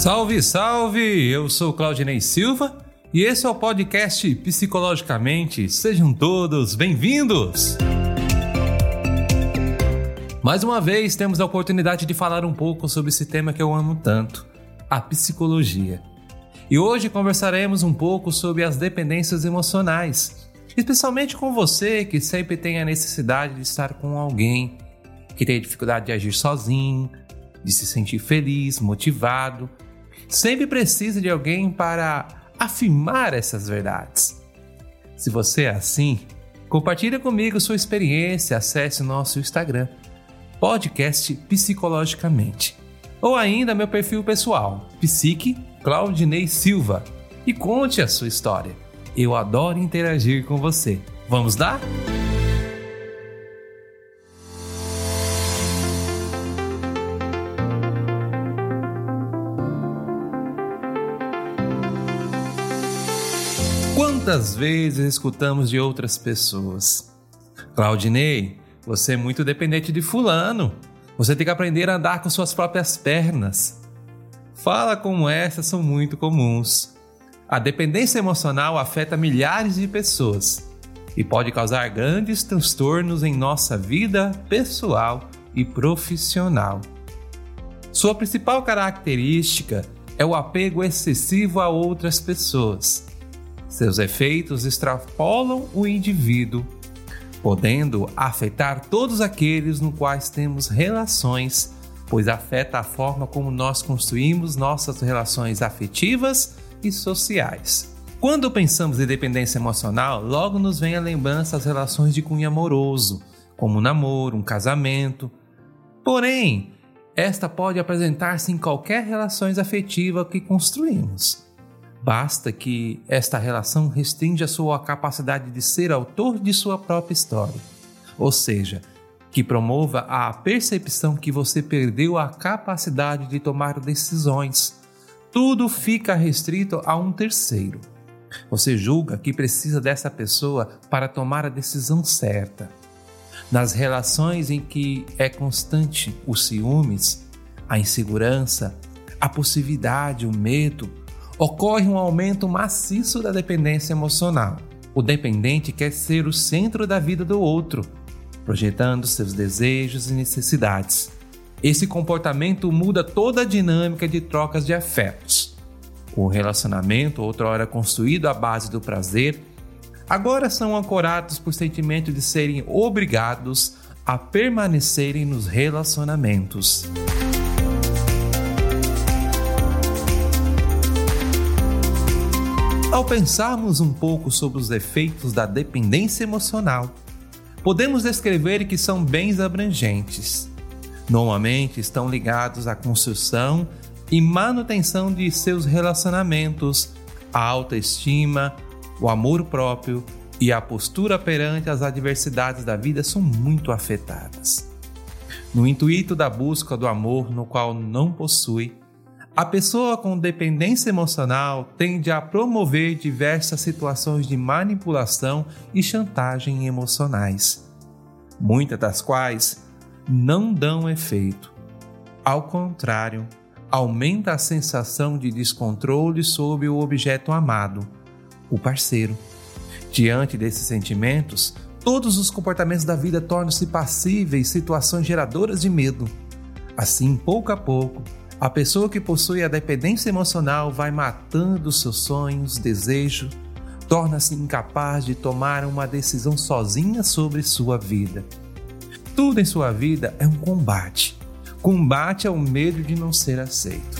Salve, salve! Eu sou Claudinei Silva e esse é o podcast Psicologicamente. Sejam todos bem-vindos! Mais uma vez temos a oportunidade de falar um pouco sobre esse tema que eu amo tanto, a psicologia. E hoje conversaremos um pouco sobre as dependências emocionais, especialmente com você que sempre tem a necessidade de estar com alguém, que tem dificuldade de agir sozinho, de se sentir feliz, motivado sempre precisa de alguém para afirmar essas verdades. Se você é assim, compartilhe comigo sua experiência, acesse nosso Instagram, podcast Psicologicamente, ou ainda meu perfil pessoal, Psique Claudinei Silva, e conte a sua história. Eu adoro interagir com você. Vamos lá? Quantas vezes escutamos de outras pessoas? Claudinei, você é muito dependente de Fulano. Você tem que aprender a andar com suas próprias pernas. Fala como essas são muito comuns. A dependência emocional afeta milhares de pessoas e pode causar grandes transtornos em nossa vida pessoal e profissional. Sua principal característica é o apego excessivo a outras pessoas seus efeitos extrapolam o indivíduo, podendo afetar todos aqueles no quais temos relações, pois afeta a forma como nós construímos nossas relações afetivas e sociais. Quando pensamos em dependência emocional, logo nos vem a lembrança as relações de cunho amoroso, como um namoro, um casamento. Porém, esta pode apresentar-se em qualquer relações afetiva que construímos. Basta que esta relação restringe a sua capacidade de ser autor de sua própria história, ou seja, que promova a percepção que você perdeu a capacidade de tomar decisões. Tudo fica restrito a um terceiro. Você julga que precisa dessa pessoa para tomar a decisão certa. Nas relações em que é constante os ciúmes, a insegurança, a possibilidade, o medo, ocorre um aumento maciço da dependência emocional. O dependente quer ser o centro da vida do outro, projetando seus desejos e necessidades. Esse comportamento muda toda a dinâmica de trocas de afetos. O relacionamento, outrora construído à base do prazer, agora são ancorados por sentimento de serem obrigados a permanecerem nos relacionamentos. Ao pensarmos um pouco sobre os efeitos da dependência emocional, podemos descrever que são bens abrangentes. Normalmente estão ligados à construção e manutenção de seus relacionamentos, a autoestima, o amor próprio e a postura perante as adversidades da vida são muito afetadas. No intuito da busca do amor no qual não possui, a pessoa com dependência emocional tende a promover diversas situações de manipulação e chantagem emocionais, muitas das quais não dão efeito. Ao contrário, aumenta a sensação de descontrole sobre o objeto amado, o parceiro. Diante desses sentimentos, todos os comportamentos da vida tornam-se passíveis situações geradoras de medo. Assim, pouco a pouco, a pessoa que possui a dependência emocional vai matando seus sonhos, desejos, torna-se incapaz de tomar uma decisão sozinha sobre sua vida. Tudo em sua vida é um combate. Combate ao medo de não ser aceito.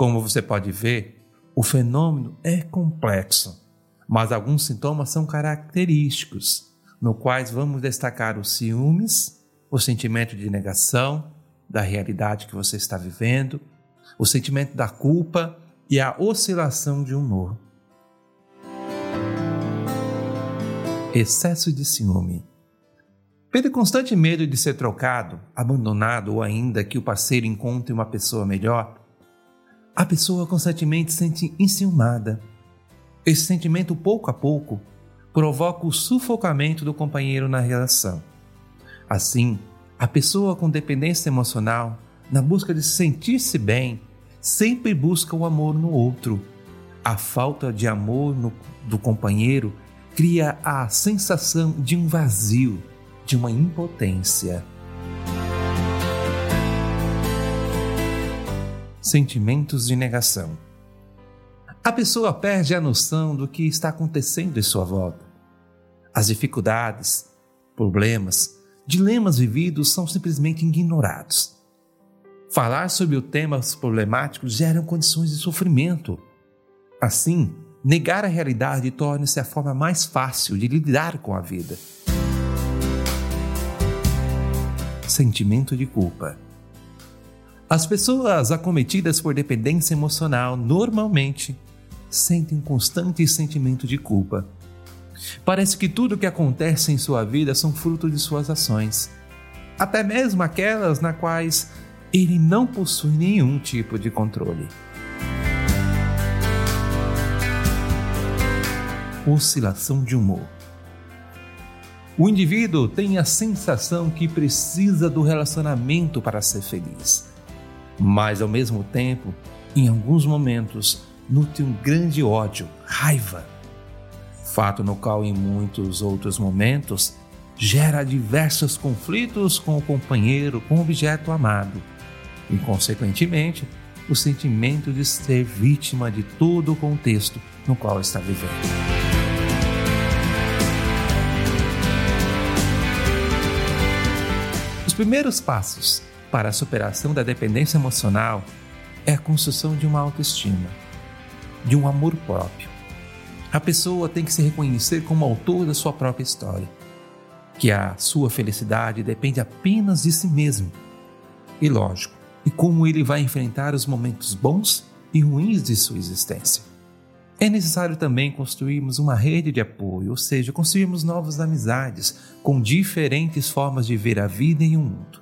Como você pode ver, o fenômeno é complexo, mas alguns sintomas são característicos, no quais vamos destacar os ciúmes, o sentimento de negação da realidade que você está vivendo, o sentimento da culpa e a oscilação de humor. Excesso de ciúme. Pelo constante medo de ser trocado, abandonado ou ainda que o parceiro encontre uma pessoa melhor, a pessoa constantemente se sente enciumada. Esse sentimento, pouco a pouco, provoca o sufocamento do companheiro na relação. Assim, a pessoa com dependência emocional, na busca de sentir-se bem, sempre busca o amor no outro. A falta de amor no, do companheiro cria a sensação de um vazio, de uma impotência. Sentimentos de negação. A pessoa perde a noção do que está acontecendo em sua volta. As dificuldades, problemas, dilemas vividos são simplesmente ignorados. Falar sobre os temas problemáticos gera condições de sofrimento. Assim, negar a realidade torna-se a forma mais fácil de lidar com a vida. Sentimento de culpa. As pessoas acometidas por dependência emocional normalmente sentem um constante sentimento de culpa Parece que tudo o que acontece em sua vida são fruto de suas ações, até mesmo aquelas na quais ele não possui nenhum tipo de controle. Oscilação de humor. O indivíduo tem a sensação que precisa do relacionamento para ser feliz, mas ao mesmo tempo, em alguns momentos, nutre um grande ódio, raiva fato no qual, em muitos outros momentos, gera diversos conflitos com o companheiro, com o objeto amado, e, consequentemente, o sentimento de ser vítima de todo o contexto no qual está vivendo. Os primeiros passos para a superação da dependência emocional é a construção de uma autoestima, de um amor próprio a pessoa tem que se reconhecer como autor da sua própria história, que a sua felicidade depende apenas de si mesmo. E lógico, e como ele vai enfrentar os momentos bons e ruins de sua existência. É necessário também construirmos uma rede de apoio, ou seja, construirmos novas amizades com diferentes formas de ver a vida e o mundo.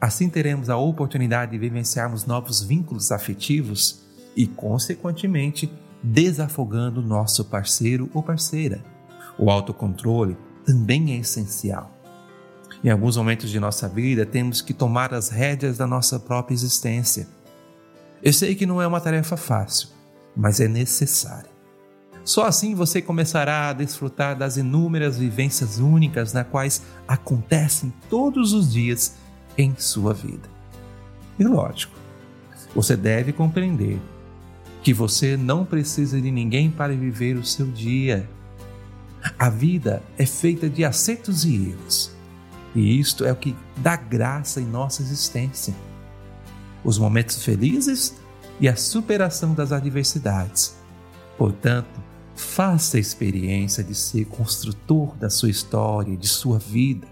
Assim teremos a oportunidade de vivenciarmos novos vínculos afetivos e, consequentemente, desafogando nosso parceiro ou parceira. O autocontrole também é essencial. Em alguns momentos de nossa vida, temos que tomar as rédeas da nossa própria existência. Eu sei que não é uma tarefa fácil, mas é necessária. Só assim você começará a desfrutar das inúmeras vivências únicas na quais acontecem todos os dias em sua vida. E lógico, você deve compreender que você não precisa de ninguém para viver o seu dia. A vida é feita de acertos e erros, e isto é o que dá graça em nossa existência. Os momentos felizes e a superação das adversidades. Portanto, faça a experiência de ser construtor da sua história, de sua vida.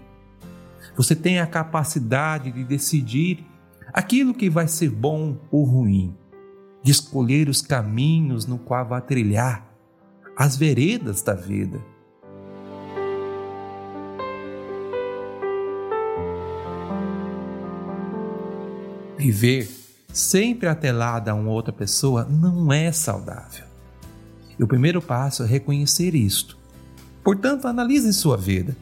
Você tem a capacidade de decidir aquilo que vai ser bom ou ruim de escolher os caminhos no qual vai trilhar, as veredas da vida. Viver sempre atelada a uma outra pessoa não é saudável. E o primeiro passo é reconhecer isto. Portanto, analise sua vida.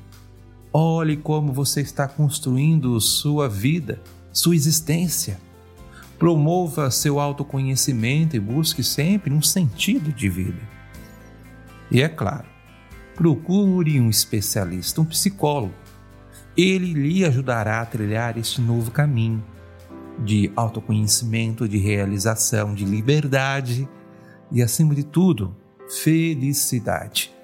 Olhe como você está construindo sua vida, sua existência. Promova seu autoconhecimento e busque sempre um sentido de vida. E é claro, procure um especialista, um psicólogo. Ele lhe ajudará a trilhar este novo caminho de autoconhecimento, de realização, de liberdade e, acima de tudo, felicidade.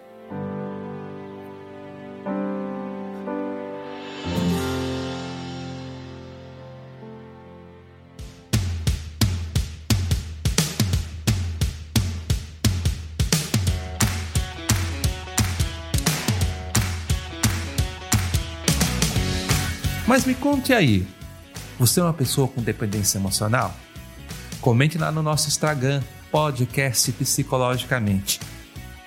Mas me conte aí, você é uma pessoa com dependência emocional? Comente lá no nosso Instagram, podcast Psicologicamente.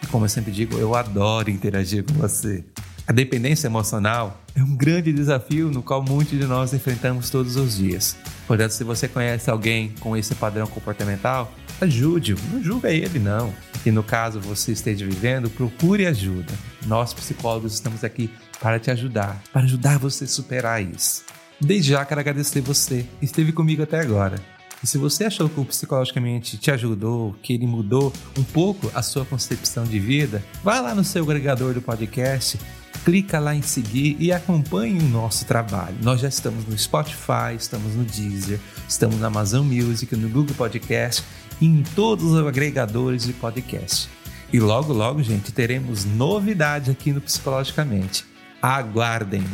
E como eu sempre digo, eu adoro interagir com você. A dependência emocional é um grande desafio no qual muitos de nós enfrentamos todos os dias. Portanto, se você conhece alguém com esse padrão comportamental, ajude-o, não julga ele não. E no caso você esteja vivendo, procure ajuda. Nós psicólogos estamos aqui para te ajudar, para ajudar você a superar isso. Desde já quero agradecer você que esteve comigo até agora. E se você achou que o psicologicamente te ajudou, que ele mudou um pouco a sua concepção de vida, vá lá no seu agregador do podcast, clica lá em seguir e acompanhe o nosso trabalho. Nós já estamos no Spotify, estamos no Deezer, estamos na Amazon Music, no Google Podcast e em todos os agregadores de podcast. E logo, logo, gente, teremos novidade aqui no Psicologicamente. Aguardem!